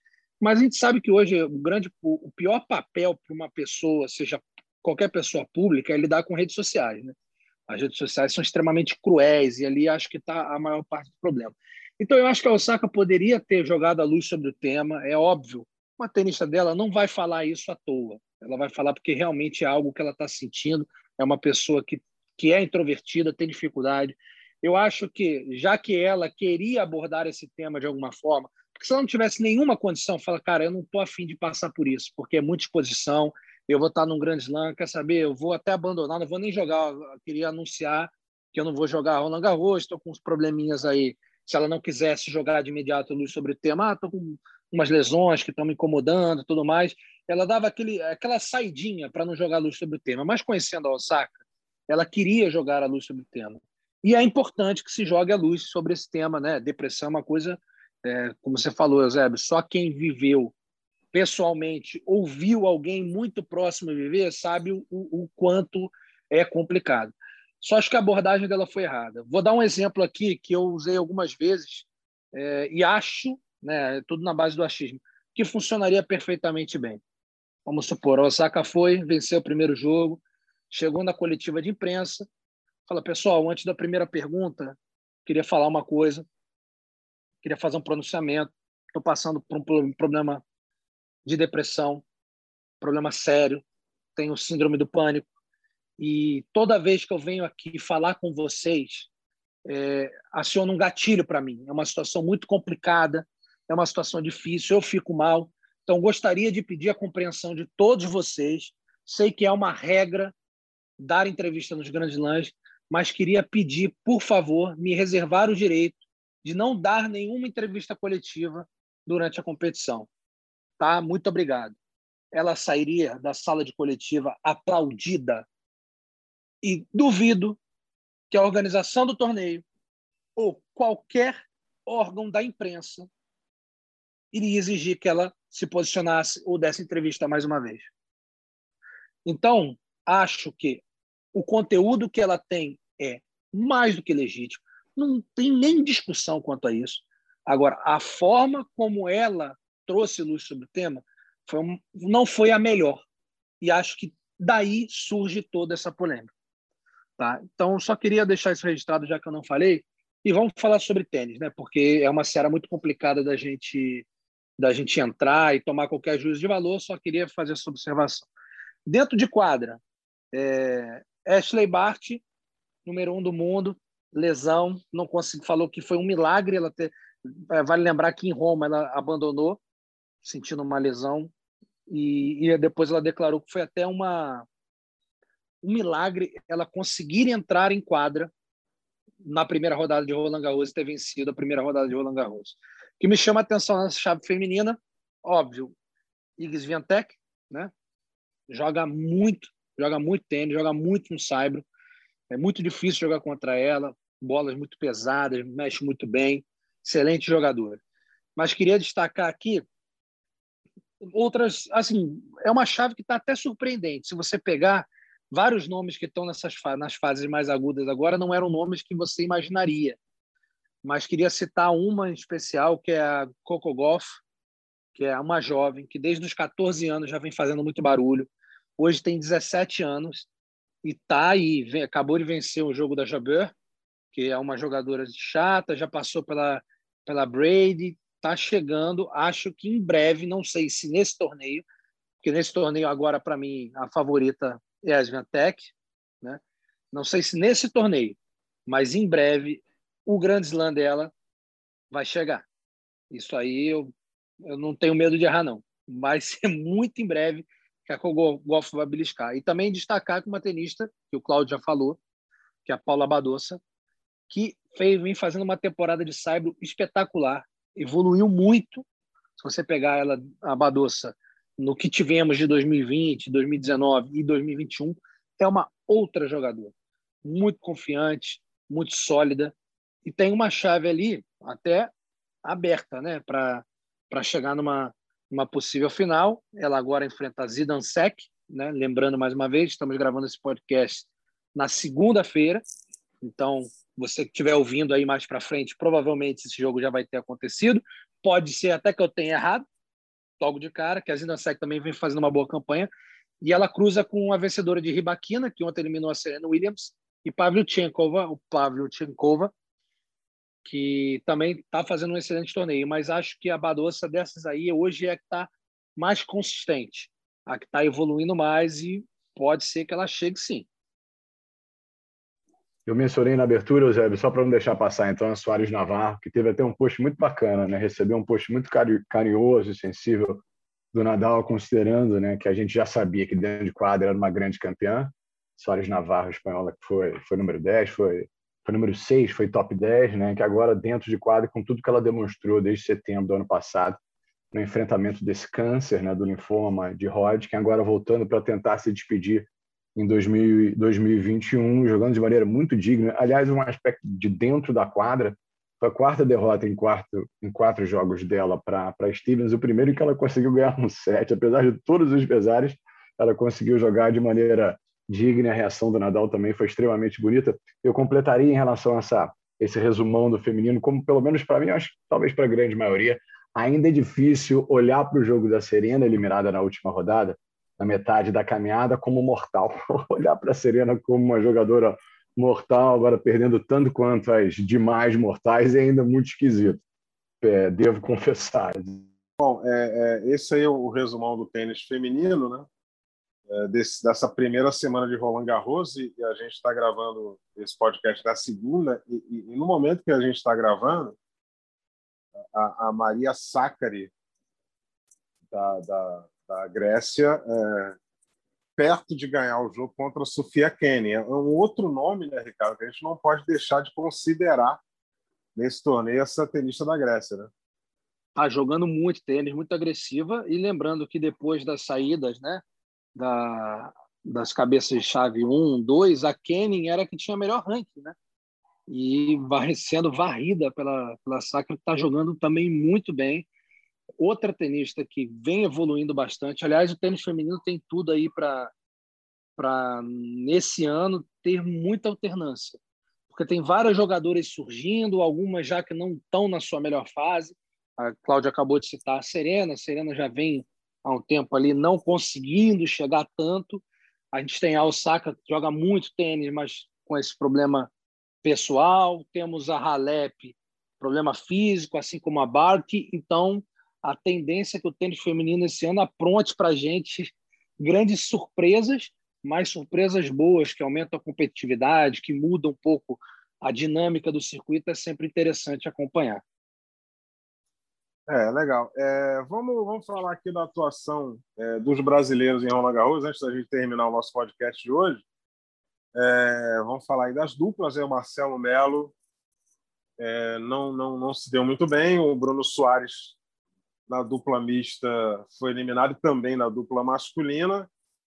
Mas a gente sabe que hoje o grande, o pior papel para uma pessoa, seja qualquer pessoa pública, é lidar com redes sociais. Né? As redes sociais são extremamente cruéis e ali acho que está a maior parte do problema. Então eu acho que a Osaka poderia ter jogado a luz sobre o tema. É óbvio, uma tenista dela não vai falar isso à toa. Ela vai falar porque realmente é algo que ela está sentindo. É uma pessoa que, que é introvertida, tem dificuldade. Eu acho que, já que ela queria abordar esse tema de alguma forma, porque se ela não tivesse nenhuma condição, fala, cara, eu não estou afim de passar por isso, porque é muita exposição, eu vou estar num grande slam, quer saber, eu vou até abandonar, não vou nem jogar, eu queria anunciar que eu não vou jogar Roland Garros, estou com uns probleminhas aí. Se ela não quisesse jogar de imediato luz sobre o tema, ah, estou com umas lesões que estão me incomodando tudo mais. Ela dava aquele, aquela saidinha para não jogar luz sobre o tema. Mas conhecendo a Osaka, ela queria jogar a luz sobre o tema. E é importante que se jogue a luz sobre esse tema, né? Depressão é uma coisa é, como você falou, Eusébio, só quem viveu pessoalmente, ouviu alguém muito próximo viver, sabe o, o quanto é complicado. Só acho que a abordagem dela foi errada. Vou dar um exemplo aqui que eu usei algumas vezes é, e acho, né, tudo na base do achismo, que funcionaria perfeitamente bem. Vamos supor, Osaka foi, venceu o primeiro jogo, chegou na coletiva de imprensa, fala, pessoal, antes da primeira pergunta, queria falar uma coisa queria fazer um pronunciamento. Estou passando por um problema de depressão, problema sério, tenho síndrome do pânico. E toda vez que eu venho aqui falar com vocês, é, aciona um gatilho para mim. É uma situação muito complicada, é uma situação difícil, eu fico mal. Então, gostaria de pedir a compreensão de todos vocês. Sei que é uma regra dar entrevista nos grandes lãs, mas queria pedir, por favor, me reservar o direito de não dar nenhuma entrevista coletiva durante a competição. Tá? Muito obrigado. Ela sairia da sala de coletiva aplaudida e duvido que a organização do torneio ou qualquer órgão da imprensa iria exigir que ela se posicionasse ou desse entrevista mais uma vez. Então, acho que o conteúdo que ela tem é mais do que legítimo não tem nem discussão quanto a isso. Agora, a forma como ela trouxe luz sobre o tema foi um, não foi a melhor. E acho que daí surge toda essa polêmica. Tá? Então, só queria deixar isso registrado, já que eu não falei. E vamos falar sobre tênis, né? porque é uma série muito complicada da gente da gente entrar e tomar qualquer juízo de valor. Só queria fazer essa observação. Dentro de quadra, é, Ashley Bart, número um do mundo, lesão, não conseguiu, falou que foi um milagre ela ter, é, vale lembrar que em Roma ela abandonou sentindo uma lesão e, e depois ela declarou que foi até uma um milagre ela conseguir entrar em quadra na primeira rodada de Roland Garros e ter vencido a primeira rodada de Roland Garros. O que me chama a atenção nessa chave feminina, óbvio, Iggy Swiatek, né? Joga muito, joga muito tênis, joga muito no saibro. É muito difícil jogar contra ela bolas muito pesadas, mexe muito bem, excelente jogador. Mas queria destacar aqui outras, assim, é uma chave que está até surpreendente. Se você pegar vários nomes que estão nessas nas fases mais agudas agora, não eram nomes que você imaginaria. Mas queria citar uma em especial, que é a Coco Goff, que é uma jovem que desde os 14 anos já vem fazendo muito barulho. Hoje tem 17 anos e tá aí, acabou de vencer o jogo da Jabeur que é uma jogadora chata, já passou pela, pela Brady, está chegando. Acho que em breve, não sei se nesse torneio, porque nesse torneio agora, para mim, a favorita é a Sviantec, né? Não sei se nesse torneio, mas em breve o grande slam dela vai chegar. Isso aí eu, eu não tenho medo de errar, não. Vai ser muito em breve que a Golf vai beliscar. E também destacar que uma tenista, que o Cláudio já falou, que é a Paula Badossa, que vem fazendo uma temporada de saibro espetacular, evoluiu muito. Se você pegar ela, a Badossa, no que tivemos de 2020, 2019 e 2021, é uma outra jogadora. Muito confiante, muito sólida. E tem uma chave ali até aberta né, para chegar numa, numa possível final. Ela agora enfrenta a Zidansek, né? lembrando mais uma vez, estamos gravando esse podcast na segunda-feira. Então, você que estiver ouvindo aí mais para frente, provavelmente esse jogo já vai ter acontecido. Pode ser até que eu tenha errado, logo de cara, que a Zidansek também vem fazendo uma boa campanha. E ela cruza com a vencedora de Ribaquina, que ontem eliminou a Serena Williams, e Pavlyuchenkova, o Pavlyuchenkova, que também está fazendo um excelente torneio. Mas acho que a Badossa dessas aí hoje é a que está mais consistente, a que está evoluindo mais e pode ser que ela chegue sim. Eu mencionei na abertura, Eusébio, só para não deixar passar, então, a Soares Navarro, que teve até um post muito bacana, né? recebeu um post muito carinhoso e sensível do Nadal, considerando né, que a gente já sabia que dentro de quadra era uma grande campeã. Soares Navarro, espanhola, que foi, foi número 10, foi, foi número 6, foi top 10, né, que agora dentro de quadra, com tudo que ela demonstrou desde setembro do ano passado, no enfrentamento desse câncer, né, do linfoma de Hodgkin, agora voltando para tentar se despedir em 2000, 2021, jogando de maneira muito digna. Aliás, um aspecto de dentro da quadra, foi a quarta derrota em, quarto, em quatro jogos dela para Stevens, o primeiro que ela conseguiu ganhar um set, apesar de todos os pesares, ela conseguiu jogar de maneira digna, a reação do Nadal também foi extremamente bonita. Eu completaria em relação a essa, esse resumão do feminino, como pelo menos para mim, acho talvez para a grande maioria, ainda é difícil olhar para o jogo da Serena, eliminada na última rodada, na metade da caminhada como mortal. Olhar para a Serena como uma jogadora mortal, agora perdendo tanto quanto as demais mortais, é ainda muito esquisito. É, devo confessar. Bom, é, é, esse aí é o resumão do tênis feminino, né? É, desse, dessa primeira semana de Roland Garros e, a gente está gravando esse podcast na segunda e, e, e, no momento que a gente está gravando, a, a Maria Saccari da, da, da Grécia, é, perto de ganhar o jogo contra a Sofia Kenny. É um outro nome, né, Ricardo, que a gente não pode deixar de considerar nesse torneio essa tenista da Grécia, né? Tá jogando muito tênis, muito agressiva e lembrando que depois das saídas, né, da, das cabeças de chave 1, 2, a Kenny era a que tinha melhor ranking, né? E vai sendo varrida pela, pela Sacra, que está jogando também muito bem outra tenista que vem evoluindo bastante. Aliás, o tênis feminino tem tudo aí para para nesse ano ter muita alternância, porque tem várias jogadoras surgindo, algumas já que não estão na sua melhor fase. A Cláudia acabou de citar a Serena, a Serena já vem há um tempo ali não conseguindo chegar tanto. A gente tem a Osaka que joga muito tênis, mas com esse problema pessoal. Temos a Halep, problema físico, assim como a Bart. Então, a tendência que o tênis feminino esse ano apronte para a gente grandes surpresas, mas surpresas boas, que aumentam a competitividade, que mudam um pouco a dinâmica do circuito, é sempre interessante acompanhar. É, legal. É, vamos, vamos falar aqui da atuação é, dos brasileiros em Roland Garros, antes da gente terminar o nosso podcast de hoje. É, vamos falar aí das duplas, é o Marcelo Melo é, não, não, não se deu muito bem, o Bruno Soares na dupla mista foi eliminado também na dupla masculina,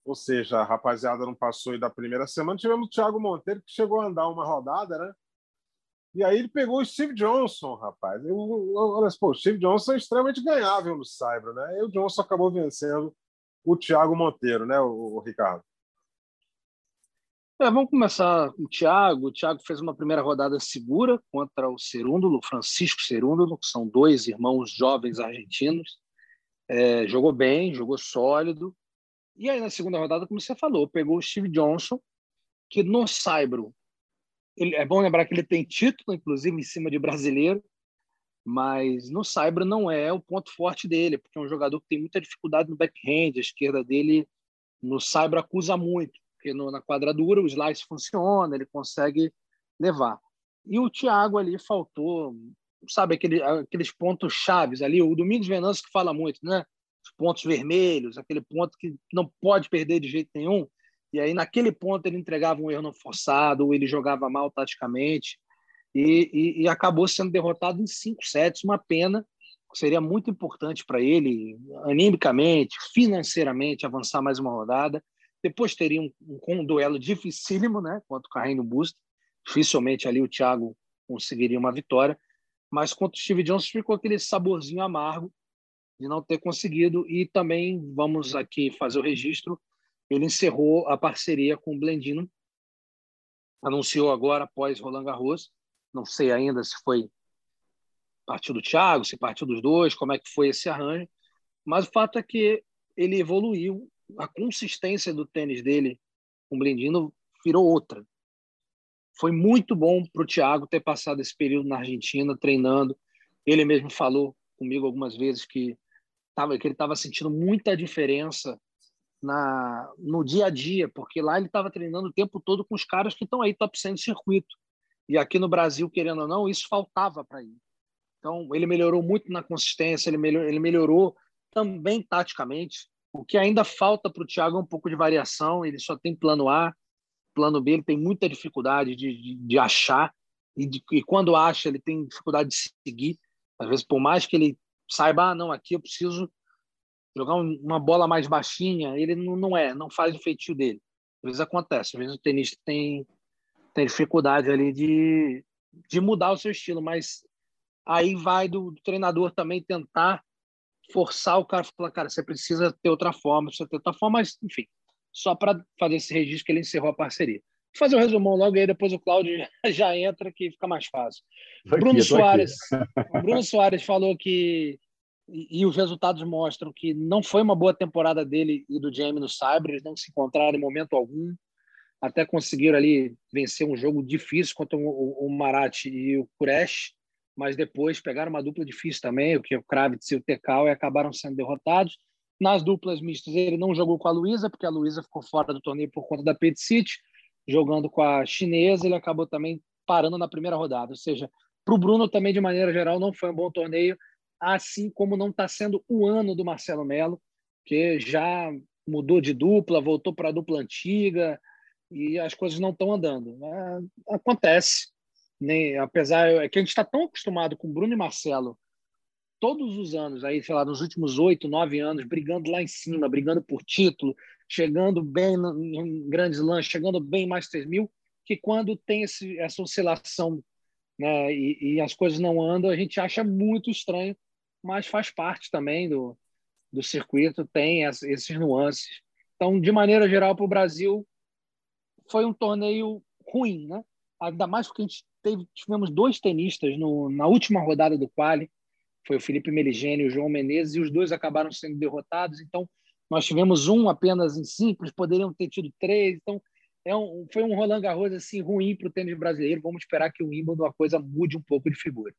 ou seja, a rapaziada não passou da primeira semana. Tivemos o Thiago Monteiro, que chegou a andar uma rodada, né? E aí ele pegou o Steve Johnson, rapaz. Eu, olha, pô, o Steve Johnson é extremamente ganhável no Saibro, né? E o Johnson acabou vencendo o Thiago Monteiro, né, o, o Ricardo? É, vamos começar com o Thiago. O Thiago fez uma primeira rodada segura contra o Cerúndulo, Francisco Cerúndulo, que são dois irmãos jovens argentinos. É, jogou bem, jogou sólido. E aí, na segunda rodada, como você falou, pegou o Steve Johnson, que no Saibro, ele, é bom lembrar que ele tem título, inclusive, em cima de brasileiro, mas no Saibro não é o ponto forte dele, porque é um jogador que tem muita dificuldade no backhand, a esquerda dele no Saibro acusa muito porque no, na quadradura o slice funciona, ele consegue levar. E o Thiago ali faltou, sabe, aquele, aqueles pontos chaves ali. O Domingos Venâncio que fala muito, né? Os pontos vermelhos, aquele ponto que não pode perder de jeito nenhum. E aí, naquele ponto, ele entregava um erro não forçado, ou ele jogava mal taticamente, e, e, e acabou sendo derrotado em cinco sets. Uma pena, seria muito importante para ele, animicamente, financeiramente, avançar mais uma rodada. Depois teria um, um, um duelo dificílimo né, contra o Carrinho Busto. Dificilmente ali o Thiago conseguiria uma vitória. Mas contra o Steve Johnson ficou aquele saborzinho amargo de não ter conseguido. E também vamos aqui fazer o registro: ele encerrou a parceria com o Blendino, anunciou agora após Roland Garros. Não sei ainda se foi partiu do Thiago, se partiu dos dois, como é que foi esse arranjo. Mas o fato é que ele evoluiu, a consistência do tênis dele com o Blendino virou outra foi muito bom para o Thiago ter passado esse período na Argentina treinando. Ele mesmo falou comigo algumas vezes que, tava, que ele estava sentindo muita diferença na, no dia a dia, porque lá ele estava treinando o tempo todo com os caras que estão aí top 100 do circuito. E aqui no Brasil, querendo ou não, isso faltava para ele. Então, ele melhorou muito na consistência, ele, melhor, ele melhorou também taticamente. O que ainda falta para o Thiago é um pouco de variação, ele só tem plano A, plano B ele tem muita dificuldade de, de, de achar e, de, e, quando acha ele tem dificuldade de seguir. Às vezes, por mais que ele saiba, ah, não, aqui eu preciso jogar um, uma bola mais baixinha, ele não, não, é, não faz o feitio dele. Às vezes acontece, às vezes o tenista tem, tem dificuldade ali de, de mudar o seu estilo, mas aí vai do, do treinador também tentar forçar o cara, falar, cara, você precisa ter outra forma, precisa ter outra forma, mas enfim, só para fazer esse registro que ele encerrou a parceria. Vou fazer o um resumão logo e aí depois o Cláudio já entra que fica mais fácil. Bruno Soares, Bruno Soares falou que e, e, os resultados mostram que não foi uma boa temporada dele e do Jamie no Cyber, eles não se encontraram em momento algum, até conseguiram ali vencer um jogo difícil contra o, o Marat e o Kuresh, mas depois pegaram uma dupla difícil também, o que é o Kravitz e o Tekal, e acabaram sendo derrotados. Nas duplas mistas, ele não jogou com a Luísa, porque a Luísa ficou fora do torneio por conta da City, jogando com a chinesa, ele acabou também parando na primeira rodada. Ou seja, para o Bruno também, de maneira geral, não foi um bom torneio, assim como não está sendo o ano do Marcelo Melo, que já mudou de dupla, voltou para a dupla antiga e as coisas não estão andando. É, acontece. Nem, apesar é que a gente está tão acostumado com Bruno e Marcelo todos os anos, aí, sei lá, nos últimos oito, nove anos, brigando lá em cima, brigando por título, chegando bem em grandes lances, chegando bem em Masters 1000, que quando tem esse, essa oscilação né, e, e, as coisas não andam, a gente acha muito estranho, mas faz parte também do, do circuito, tem esses nuances. Então, de maneira geral, para o Brasil, foi um torneio ruim, né? Ainda mais porque a gente teve, tivemos dois tenistas no, na última rodada do quali, foi o Felipe Meligeni e o João Menezes, e os dois acabaram sendo derrotados. Então, nós tivemos um apenas em simples, poderiam ter tido três. Então, é um, foi um Roland Garros assim, ruim para o tênis brasileiro. Vamos esperar que o Wimbledon a coisa mude um pouco de figura.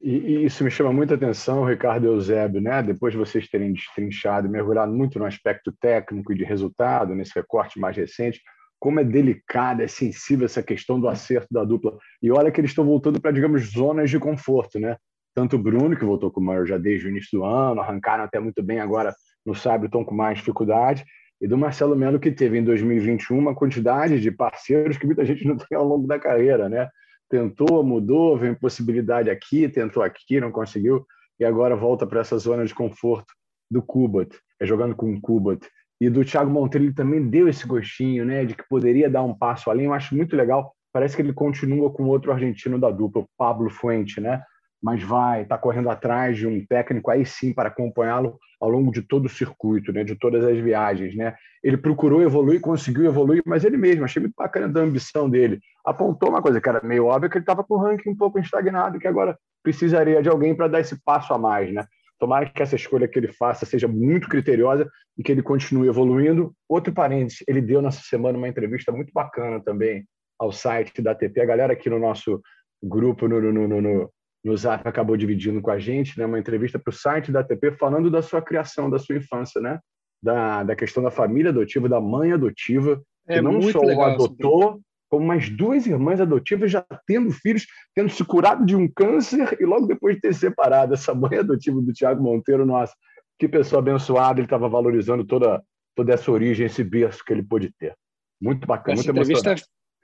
E, e, isso me chama muita atenção, Ricardo Eusébio, né? depois de vocês terem destrinchado e mergulhado muito no aspecto técnico e de resultado, nesse recorte mais recente, como é delicada, é sensível essa questão do acerto da dupla. E olha que eles estão voltando para, digamos, zonas de conforto, né? tanto o Bruno, que voltou com o maior já desde o início do ano, arrancaram até muito bem agora no Sabre, estão com mais dificuldade, e do Marcelo Melo, que teve em 2021 uma quantidade de parceiros que muita gente não tem ao longo da carreira, né? Tentou, mudou, vem possibilidade aqui, tentou aqui, não conseguiu, e agora volta para essa zona de conforto do Kubat, é jogando com o Kubat. E do Thiago Monteiro, também deu esse gostinho, né, de que poderia dar um passo além. Eu acho muito legal. Parece que ele continua com outro argentino da dupla, o Pablo Fuente, né? mas vai estar tá correndo atrás de um técnico aí sim para acompanhá-lo ao longo de todo o circuito, né, de todas as viagens, né? Ele procurou evoluir, conseguiu evoluir, mas ele mesmo, achei muito bacana da ambição dele. Apontou uma coisa que era meio óbvia que ele estava com o ranking um pouco estagnado, que agora precisaria de alguém para dar esse passo a mais, né? Tomara que essa escolha que ele faça seja muito criteriosa e que ele continue evoluindo. Outro parênteses, ele deu nessa semana uma entrevista muito bacana também ao site da ATP. A galera aqui no nosso grupo no, no, no, no no Zap acabou dividindo com a gente, né, uma entrevista para o site da ATP falando da sua criação, da sua infância, né, da, da questão da família adotiva, da mãe adotiva É que não só o adotou, como mais duas irmãs adotivas já tendo filhos, tendo se curado de um câncer e logo depois de ter separado. Essa mãe adotiva do Tiago Monteiro, nossa, que pessoa abençoada, ele estava valorizando toda, toda essa origem, esse berço que ele pôde ter. Muito bacana, essa muito entrevista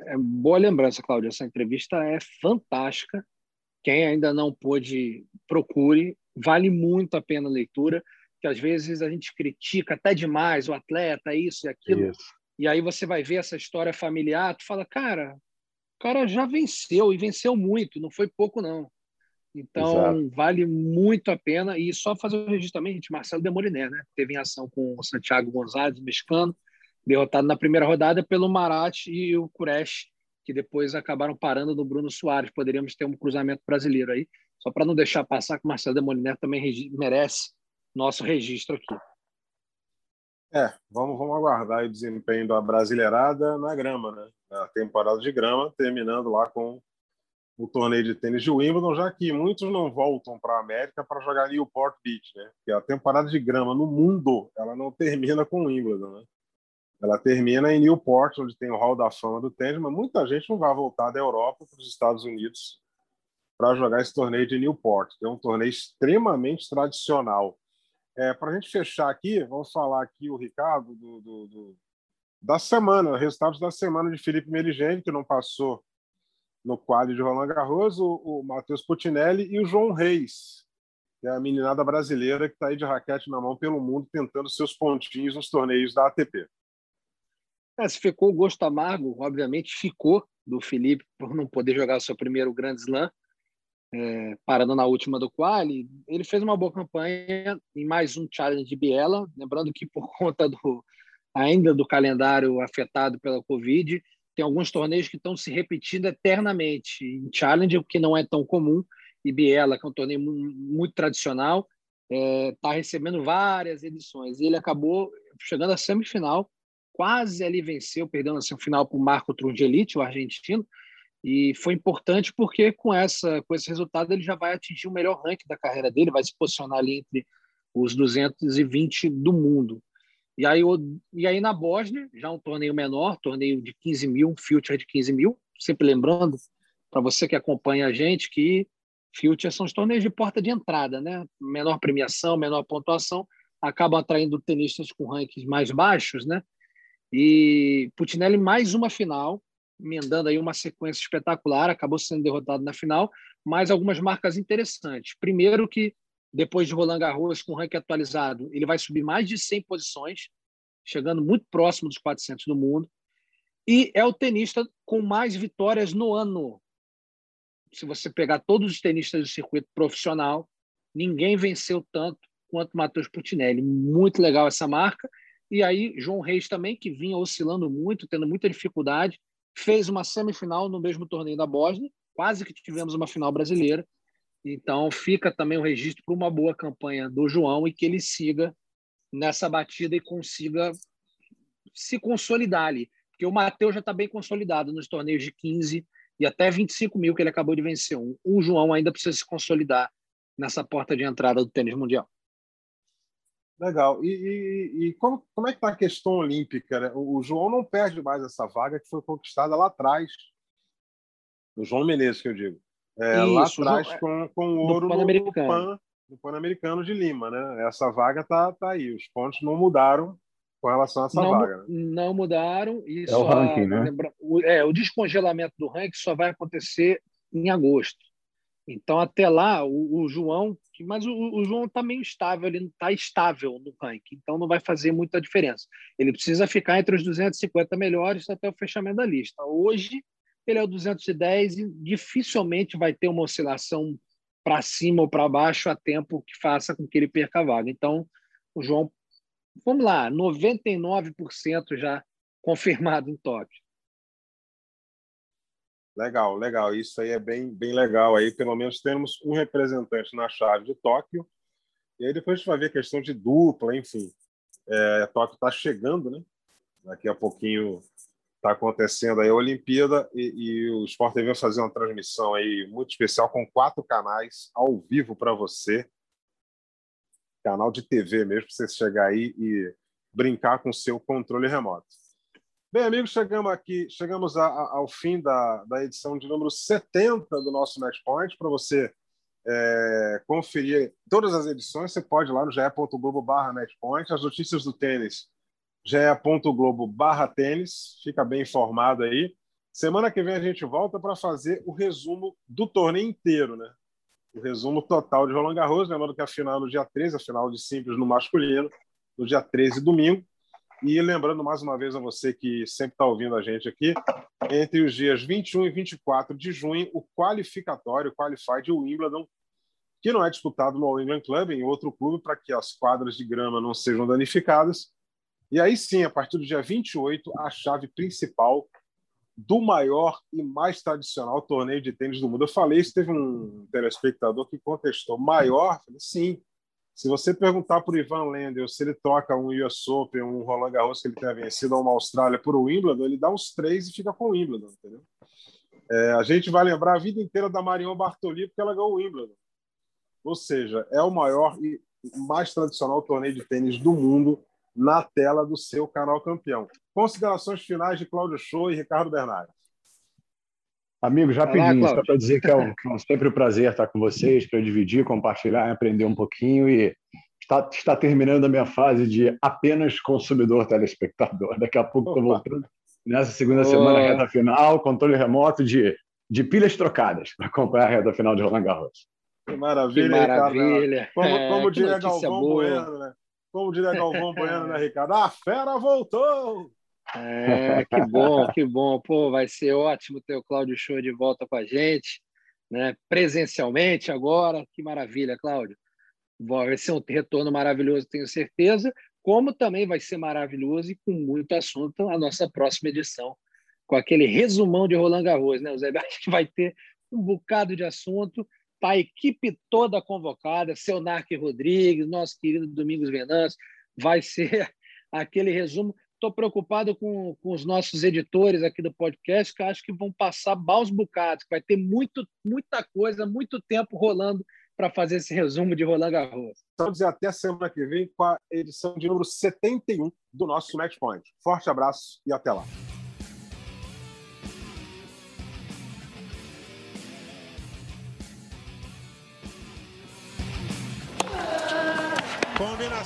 é, é boa lembrança, Cláudia. Essa entrevista é fantástica. Quem ainda não pôde, procure. Vale muito a pena a leitura, que às vezes a gente critica até demais o atleta, isso e aquilo. Isso. E aí você vai ver essa história familiar, tu fala, cara, o cara já venceu e venceu muito, não foi pouco não. Então, Exato. vale muito a pena. E só fazer o registro também, gente, Marcelo Demoliné, né? Teve em ação com o Santiago Gonzalez, mexicano, derrotado na primeira rodada pelo Marat e o Kuresh, que depois acabaram parando no Bruno Soares. Poderíamos ter um cruzamento brasileiro aí, só para não deixar passar que o Marcelo Demoliner também merece nosso registro aqui. É, vamos, vamos aguardar o desempenho da Brasileirada na grama, né? Na temporada de grama, terminando lá com o torneio de tênis de Wimbledon, já que muitos não voltam para a América para jogar Newport Beach, né? Porque a temporada de grama no mundo, ela não termina com Wimbledon, né? Ela termina em Newport, onde tem o Hall da Fama do tênis, mas muita gente não vai voltar da Europa para os Estados Unidos para jogar esse torneio de Newport, que é um torneio extremamente tradicional. É, para a gente fechar aqui, vamos falar aqui o Ricardo do, do, do, da semana, resultados da semana de Felipe Meligeni, que não passou no quadro de Roland Garros, o, o Matheus Putinelli e o João Reis, que é a meninada brasileira que está aí de raquete na mão pelo mundo, tentando seus pontinhos nos torneios da ATP. É, se ficou o gosto amargo, obviamente ficou do Felipe por não poder jogar o seu primeiro Grand Slam, é, parando na última do quali. Ele fez uma boa campanha em mais um challenge de Biela, lembrando que por conta do ainda do calendário afetado pela Covid, tem alguns torneios que estão se repetindo eternamente. Em challenge, o que não é tão comum, e Biela, que é um torneio muito tradicional, está é, tá recebendo várias edições. E ele acabou chegando à semifinal quase ali venceu, perdendo o final para o Marco Trungelite, o argentino, e foi importante porque com essa com esse resultado ele já vai atingir o melhor ranking da carreira dele, vai se posicionar ali entre os 220 do mundo. E aí, e aí na Bósnia, já um torneio menor, torneio de 15 mil, um future de 15 mil, sempre lembrando para você que acompanha a gente que future são os torneios de porta de entrada, né? Menor premiação, menor pontuação, acabam atraindo tenistas com rankings mais baixos, né? E Putinelli mais uma final, emendando aí uma sequência espetacular, acabou sendo derrotado na final, mas algumas marcas interessantes. Primeiro que depois de Roland Garros com o ranking atualizado, ele vai subir mais de 100 posições, chegando muito próximo dos 400 do mundo, e é o tenista com mais vitórias no ano. Se você pegar todos os tenistas do circuito profissional, ninguém venceu tanto quanto Matheus Putinelli. Muito legal essa marca. E aí, João Reis também, que vinha oscilando muito, tendo muita dificuldade, fez uma semifinal no mesmo torneio da Bósnia, quase que tivemos uma final brasileira. Então, fica também o registro para uma boa campanha do João e que ele siga nessa batida e consiga se consolidar ali. Porque o Matheus já está bem consolidado nos torneios de 15 e até 25 mil que ele acabou de vencer. O João ainda precisa se consolidar nessa porta de entrada do tênis mundial. Legal. E, e, e, como, como é que está a questão olímpica? Né? O, João não perde mais essa vaga que foi conquistada lá atrás. O João Menezes, que eu digo. É, Isso, lá atrás, João, com, com o ouro no, Pan, no Pan-Americano de Lima. Né? Essa vaga está tá aí. Os pontos não mudaram com relação a essa não, vaga. Né? Não mudaram. E é o ranking, né? Lembra, o, é, o descongelamento do ranking só vai acontecer em agosto. Então, até lá, o, o João. Mas o, o João está meio estável, ele não está estável no ranking, então não vai fazer muita diferença. Ele precisa ficar entre os 250 melhores até o fechamento da lista. Hoje, ele é o 210 e dificilmente vai ter uma oscilação para cima ou para baixo a tempo que faça com que ele perca a vaga. Então, o João, vamos lá, 99% já confirmado em Tóquio. Legal, legal. Isso aí é bem, bem legal. Aí, pelo menos, temos um representante na chave de Tóquio. E aí depois a gente vai ver a questão de dupla, enfim. É, Tóquio está chegando, né? Daqui a pouquinho está acontecendo aí a Olimpíada e, e o Sport TV vai fazer uma transmissão aí muito especial com quatro canais ao vivo para você. Canal de TV mesmo, para você chegar aí e brincar com o seu controle remoto. Bem, amigos, chegamos aqui, chegamos a, a, ao fim da, da edição de número 70 do nosso Matchpoint. Para você é, conferir todas as edições, você pode ir lá no ge.globo barra Matchpoint. As notícias do tênis, ge.globo barra tênis. Fica bem informado aí. Semana que vem a gente volta para fazer o resumo do torneio inteiro, né? O resumo total de Roland Garros. Lembrando que a final é no dia 13, a final de simples no masculino, no dia 13, domingo. E lembrando mais uma vez a você que sempre está ouvindo a gente aqui, entre os dias 21 e 24 de junho, o qualificatório, o Qualified de Wimbledon, que não é disputado no All England Club, em outro clube, para que as quadras de grama não sejam danificadas. E aí sim, a partir do dia 28, a chave principal do maior e mais tradicional torneio de tênis do mundo. Eu falei isso, teve um telespectador que contestou: maior? Falei, sim, se você perguntar para o Ivan Lendl se ele troca um US Open, um Roland Garros que ele tenha vencido ou uma Austrália por Wimbledon, ele dá uns três e fica com o Wimbledon, entendeu? É, a gente vai lembrar a vida inteira da Marion Bartoli porque ela ganhou o Wimbledon. Ou seja, é o maior e mais tradicional torneio de tênis do mundo na tela do seu canal campeão. Considerações finais de Cláudio Show e Ricardo Bernardes. Amigos, rapidinho, só para dizer que é, um, que é sempre um prazer estar com vocês, para dividir, compartilhar, aprender um pouquinho e está, está terminando a minha fase de apenas consumidor telespectador. Daqui a pouco estou voltando nessa segunda oh. semana, reta final, controle remoto de, de pilhas trocadas para acompanhar a reta final de Roland Garros. Que maravilha, que maravilha. Ricardo. Como, é, como diria Galvão Bueno, né? Como diria Galvão Bueno, né, Ricardo? A fera voltou! É, que bom, que bom. Pô, vai ser ótimo ter o Cláudio Show de volta com a gente, né? Presencialmente agora. Que maravilha, Cláudio. Vai ser um retorno maravilhoso, tenho certeza. Como também vai ser maravilhoso e com muito assunto a nossa próxima edição, com aquele resumão de Roland Garros, né, Zé? Acho que vai ter um bocado de assunto. Tá a equipe toda convocada, seu Narque Rodrigues, nosso querido Domingos Venâncio, vai ser aquele resumo estou preocupado com, com os nossos editores aqui do podcast, que acho que vão passar maus bocados, vai ter muito, muita coisa, muito tempo rolando para fazer esse resumo de Roland Garros. Estamos até semana que vem com a edição de número 71 do nosso Match Point. Forte abraço e até lá.